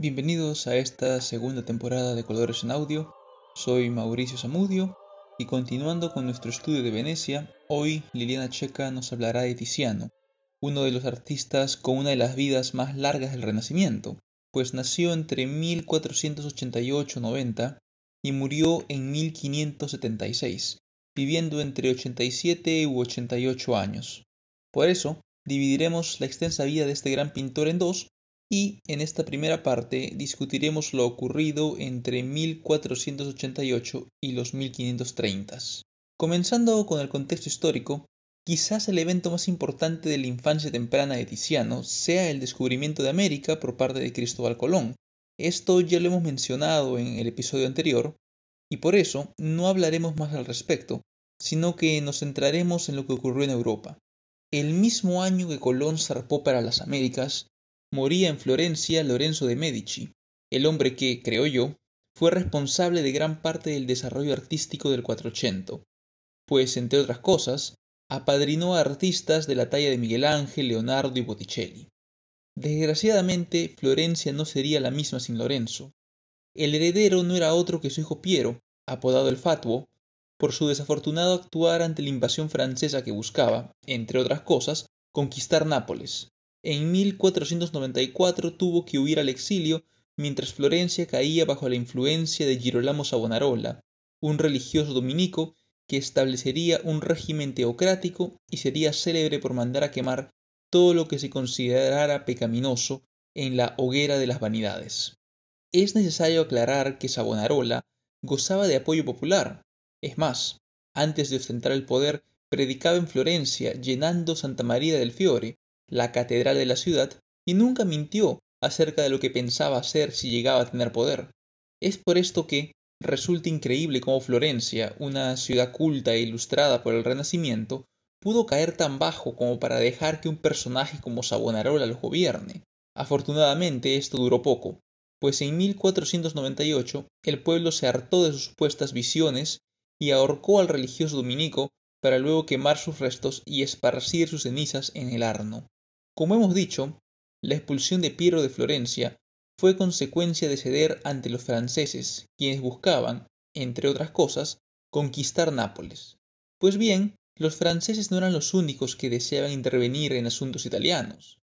Bienvenidos a esta segunda temporada de Colores en Audio. Soy Mauricio Zamudio y continuando con nuestro estudio de Venecia, hoy Liliana Checa nos hablará de Tiziano, uno de los artistas con una de las vidas más largas del Renacimiento, pues nació entre 1488-90 y murió en 1576, viviendo entre 87 u 88 años. Por eso, dividiremos la extensa vida de este gran pintor en dos y en esta primera parte discutiremos lo ocurrido entre 1488 y los 1530. Comenzando con el contexto histórico, quizás el evento más importante de la infancia temprana de Tiziano sea el descubrimiento de América por parte de Cristóbal Colón. Esto ya lo hemos mencionado en el episodio anterior, y por eso no hablaremos más al respecto, sino que nos centraremos en lo que ocurrió en Europa. El mismo año que Colón zarpó para las Américas, moría en Florencia Lorenzo de Medici, el hombre que, creo yo, fue responsable de gran parte del desarrollo artístico del Cuatrocientos, pues, entre otras cosas, apadrinó a artistas de la talla de Miguel Ángel, Leonardo y Botticelli. Desgraciadamente, Florencia no sería la misma sin Lorenzo. El heredero no era otro que su hijo Piero, apodado el Fatuo, por su desafortunado actuar ante la invasión francesa que buscaba, entre otras cosas, conquistar Nápoles, en 1494 tuvo que huir al exilio mientras Florencia caía bajo la influencia de Girolamo Savonarola, un religioso dominico que establecería un régimen teocrático y sería célebre por mandar a quemar todo lo que se considerara pecaminoso en la hoguera de las vanidades. Es necesario aclarar que Savonarola gozaba de apoyo popular. Es más, antes de ostentar el poder, predicaba en Florencia, llenando Santa María del Fiore, la catedral de la ciudad, y nunca mintió acerca de lo que pensaba hacer si llegaba a tener poder. Es por esto que resulta increíble cómo Florencia, una ciudad culta e ilustrada por el Renacimiento, pudo caer tan bajo como para dejar que un personaje como Savonarola lo gobierne. Afortunadamente esto duró poco, pues en 1498 el pueblo se hartó de sus supuestas visiones y ahorcó al religioso dominico para luego quemar sus restos y esparcir sus cenizas en el Arno. Como hemos dicho, la expulsión de Piero de Florencia fue consecuencia de ceder ante los franceses, quienes buscaban, entre otras cosas, conquistar Nápoles. Pues bien, los franceses no eran los únicos que deseaban intervenir en asuntos italianos.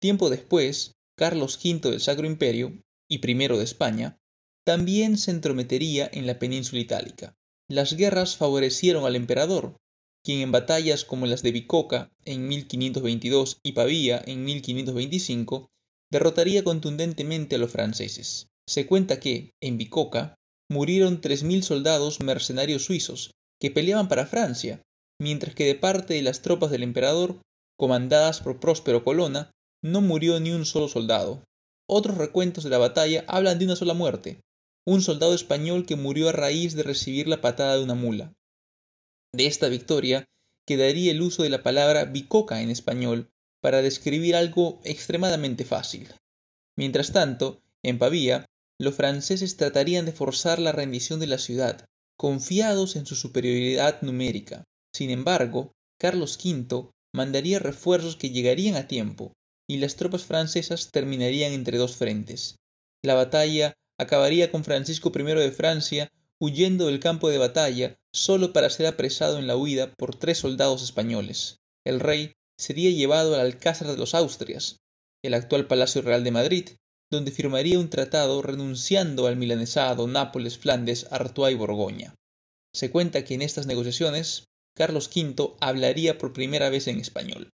Tiempo después, Carlos V del Sacro Imperio, y primero de España, también se entrometería en la península itálica. Las guerras favorecieron al emperador, quien en batallas como las de Bicoca en 1522 y Pavía en 1525 derrotaría contundentemente a los franceses. Se cuenta que, en Bicoca, murieron 3.000 soldados mercenarios suizos que peleaban para Francia, mientras que de parte de las tropas del emperador, comandadas por Próspero Colonna, no murió ni un solo soldado. Otros recuentos de la batalla hablan de una sola muerte, un soldado español que murió a raíz de recibir la patada de una mula. De esta victoria quedaría el uso de la palabra bicoca en español para describir algo extremadamente fácil. Mientras tanto, en Pavía, los franceses tratarían de forzar la rendición de la ciudad, confiados en su superioridad numérica. Sin embargo, Carlos V mandaría refuerzos que llegarían a tiempo, y las tropas francesas terminarían entre dos frentes. La batalla acabaría con Francisco I de Francia huyendo del campo de batalla solo para ser apresado en la huida por tres soldados españoles. El rey sería llevado al Alcázar de los Austrias, el actual Palacio Real de Madrid, donde firmaría un tratado renunciando al milanesado, Nápoles, Flandes, Artois y Borgoña. Se cuenta que en estas negociaciones Carlos V hablaría por primera vez en español.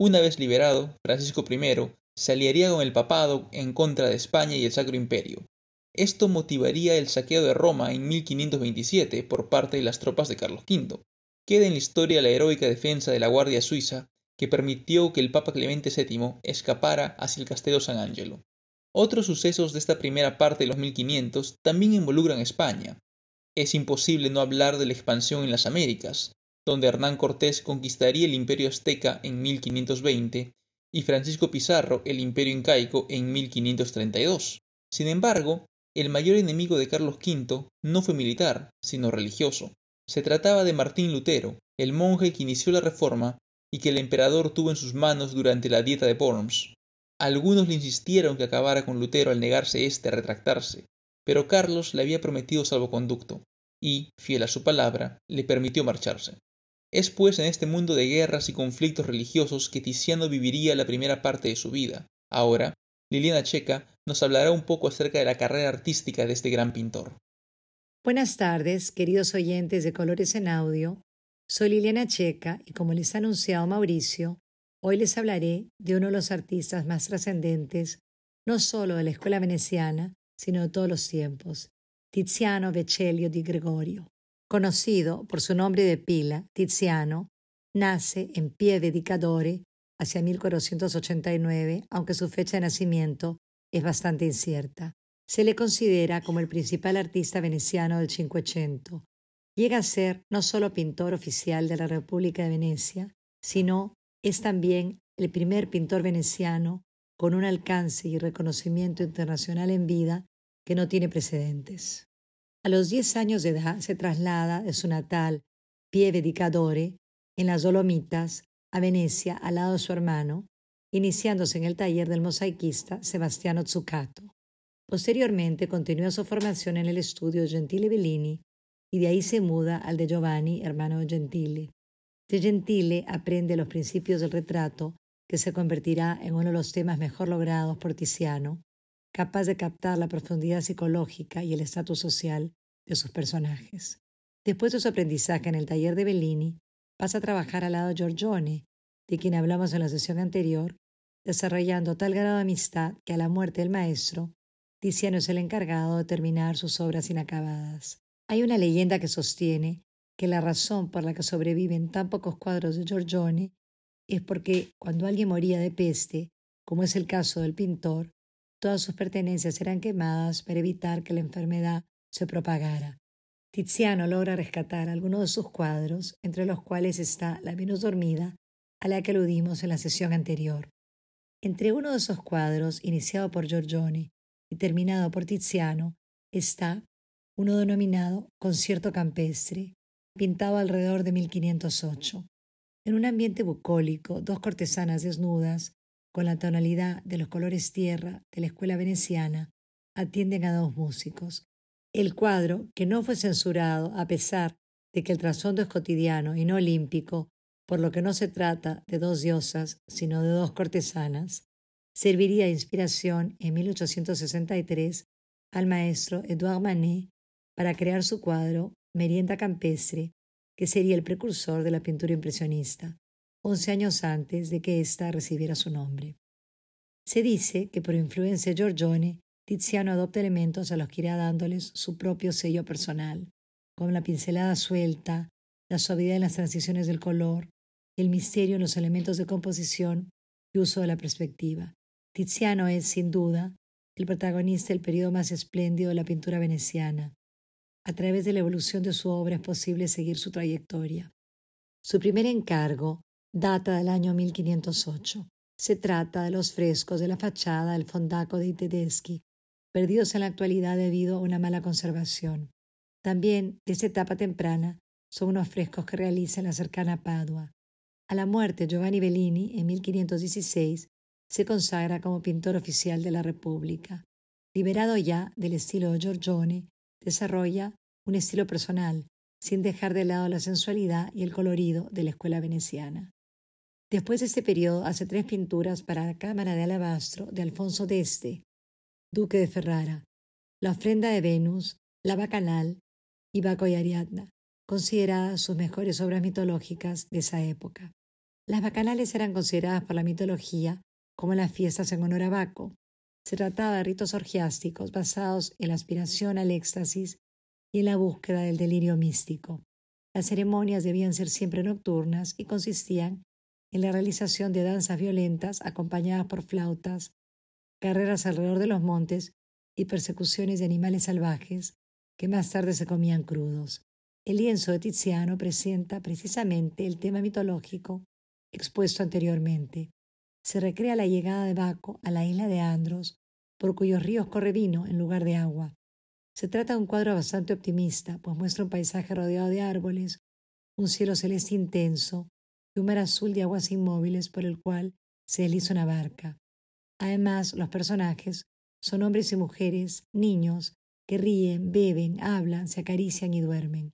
Una vez liberado, Francisco I se aliaría con el papado en contra de España y el Sacro Imperio, esto motivaría el saqueo de Roma en 1527 por parte de las tropas de Carlos V. Queda en la historia la heroica defensa de la Guardia Suiza que permitió que el Papa Clemente VII escapara hacia el Castelo San Angelo. Otros sucesos de esta primera parte de los 1500 también involucran a España. Es imposible no hablar de la expansión en las Américas, donde Hernán Cortés conquistaría el imperio azteca en 1520 y Francisco Pizarro el imperio incaico en 1532. Sin embargo, el mayor enemigo de Carlos V no fue militar, sino religioso. Se trataba de Martín Lutero, el monje que inició la reforma y que el emperador tuvo en sus manos durante la dieta de Worms. Algunos le insistieron que acabara con Lutero al negarse éste a retractarse, pero Carlos le había prometido salvoconducto, y, fiel a su palabra, le permitió marcharse. Es pues en este mundo de guerras y conflictos religiosos que Tiziano viviría la primera parte de su vida. Ahora, Liliana Checa nos hablará un poco acerca de la carrera artística de este gran pintor. Buenas tardes, queridos oyentes de Colores en Audio. Soy Liliana Checa y como les ha anunciado Mauricio, hoy les hablaré de uno de los artistas más trascendentes, no solo de la escuela veneciana, sino de todos los tiempos, Tiziano Vecellio di Gregorio. Conocido por su nombre de pila, Tiziano, nace en Pie Dedicadore hacia 1489, aunque su fecha de nacimiento es bastante incierta. Se le considera como el principal artista veneciano del Cinquecento. Llega a ser no solo pintor oficial de la República de Venecia, sino es también el primer pintor veneciano con un alcance y reconocimiento internacional en vida que no tiene precedentes. A los 10 años de edad se traslada de su natal Pieve di en las Dolomitas, a Venecia al lado de su hermano, iniciándose en el taller del mosaiquista Sebastiano Zuccato. Posteriormente continúa su formación en el estudio Gentile Bellini y de ahí se muda al de Giovanni, hermano de Gentile. De Gentile aprende los principios del retrato, que se convertirá en uno de los temas mejor logrados por Tiziano, capaz de captar la profundidad psicológica y el estatus social de sus personajes. Después de su aprendizaje en el taller de Bellini, pasa a trabajar al lado de Giorgione, de quien hablamos en la sesión anterior, desarrollando tal grado de amistad que a la muerte del maestro, Tiziano es el encargado de terminar sus obras inacabadas. Hay una leyenda que sostiene que la razón por la que sobreviven tan pocos cuadros de Giorgione es porque cuando alguien moría de peste, como es el caso del pintor, Todas sus pertenencias eran quemadas para evitar que la enfermedad se propagara. Tiziano logra rescatar algunos de sus cuadros, entre los cuales está La Venus dormida, a la que aludimos en la sesión anterior. Entre uno de esos cuadros, iniciado por Giorgione y terminado por Tiziano, está uno denominado Concierto Campestre, pintado alrededor de 1508. En un ambiente bucólico, dos cortesanas desnudas con la tonalidad de los colores tierra de la escuela veneciana, atienden a dos músicos. El cuadro, que no fue censurado a pesar de que el trasfondo es cotidiano y no olímpico, por lo que no se trata de dos diosas, sino de dos cortesanas, serviría de inspiración en 1863 al maestro Edouard Manet para crear su cuadro Merienda Campestre, que sería el precursor de la pintura impresionista once años antes de que ésta recibiera su nombre. Se dice que por influencia de Giorgione, Tiziano adopta elementos a los que irá dándoles su propio sello personal, como la pincelada suelta, la suavidad en las transiciones del color, el misterio en los elementos de composición y uso de la perspectiva. Tiziano es, sin duda, el protagonista del periodo más espléndido de la pintura veneciana. A través de la evolución de su obra es posible seguir su trayectoria. Su primer encargo data del año 1508. Se trata de los frescos de la fachada del Fondaco de Tedeschi, perdidos en la actualidad debido a una mala conservación. También, de esta etapa temprana, son unos frescos que realiza en la cercana Padua. A la muerte de Giovanni Bellini en 1516, se consagra como pintor oficial de la República. Liberado ya del estilo de Giorgione, desarrolla un estilo personal, sin dejar de lado la sensualidad y el colorido de la escuela veneciana. Después de este periodo hace tres pinturas para la Cámara de Alabastro de Alfonso d'Este, duque de Ferrara, la ofrenda de Venus, la Bacanal y Baco y Ariadna, consideradas sus mejores obras mitológicas de esa época. Las bacanales eran consideradas por la mitología como las fiestas en honor a Baco. Se trataba de ritos orgiásticos basados en la aspiración al éxtasis y en la búsqueda del delirio místico. Las ceremonias debían ser siempre nocturnas y consistían en la realización de danzas violentas acompañadas por flautas, carreras alrededor de los montes y persecuciones de animales salvajes que más tarde se comían crudos. El lienzo de Tiziano presenta precisamente el tema mitológico expuesto anteriormente. Se recrea la llegada de Baco a la isla de Andros, por cuyos ríos corre vino en lugar de agua. Se trata de un cuadro bastante optimista, pues muestra un paisaje rodeado de árboles, un cielo celeste intenso, un mar azul de aguas inmóviles por el cual se desliza una barca. Además, los personajes son hombres y mujeres, niños, que ríen, beben, hablan, se acarician y duermen.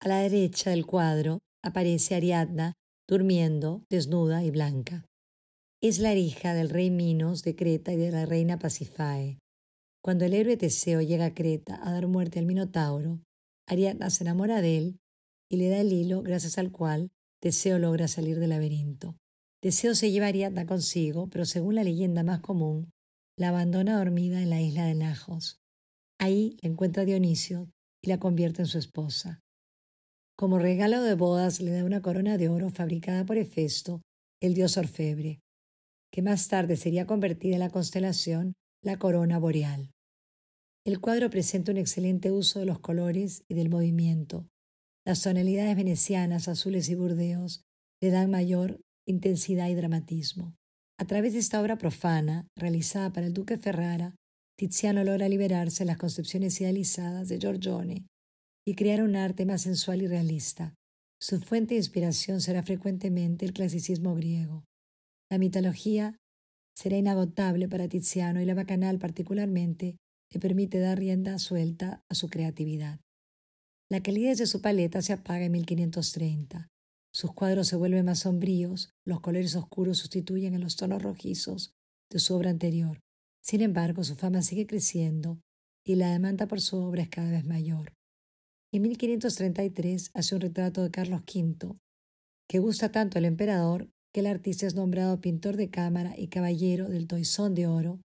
A la derecha del cuadro aparece Ariadna durmiendo, desnuda y blanca. Es la hija del rey Minos de Creta y de la reina Pasifae. Cuando el héroe Teseo llega a Creta a dar muerte al Minotauro, Ariadna se enamora de él y le da el hilo gracias al cual Teseo logra salir del laberinto. Teseo se lleva a Ariadna consigo, pero según la leyenda más común, la abandona dormida en la isla de Najos. Ahí la encuentra Dionisio y la convierte en su esposa. Como regalo de bodas le da una corona de oro fabricada por Hefesto, el dios orfebre, que más tarde sería convertida en la constelación la corona boreal. El cuadro presenta un excelente uso de los colores y del movimiento. Las tonalidades venecianas, azules y burdeos le dan mayor intensidad y dramatismo. A través de esta obra profana, realizada para el duque Ferrara, Tiziano logra liberarse de las concepciones idealizadas de Giorgione y crear un arte más sensual y realista. Su fuente de inspiración será frecuentemente el clasicismo griego. La mitología será inagotable para Tiziano y la bacanal particularmente le permite dar rienda suelta a su creatividad. La calidez de su paleta se apaga en 1530. Sus cuadros se vuelven más sombríos, los colores oscuros sustituyen a los tonos rojizos de su obra anterior. Sin embargo, su fama sigue creciendo y la demanda por su obra es cada vez mayor. En 1533 hace un retrato de Carlos V, que gusta tanto al emperador que el artista es nombrado pintor de cámara y caballero del Toisón de Oro,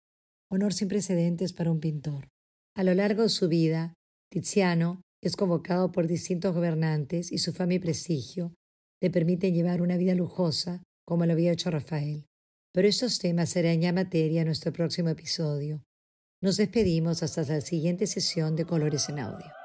honor sin precedentes para un pintor. A lo largo de su vida, Tiziano es convocado por distintos gobernantes y su fama y prestigio le permiten llevar una vida lujosa como lo había hecho Rafael. Pero estos temas serán ya materia en nuestro próximo episodio. Nos despedimos hasta la siguiente sesión de Colores en Audio.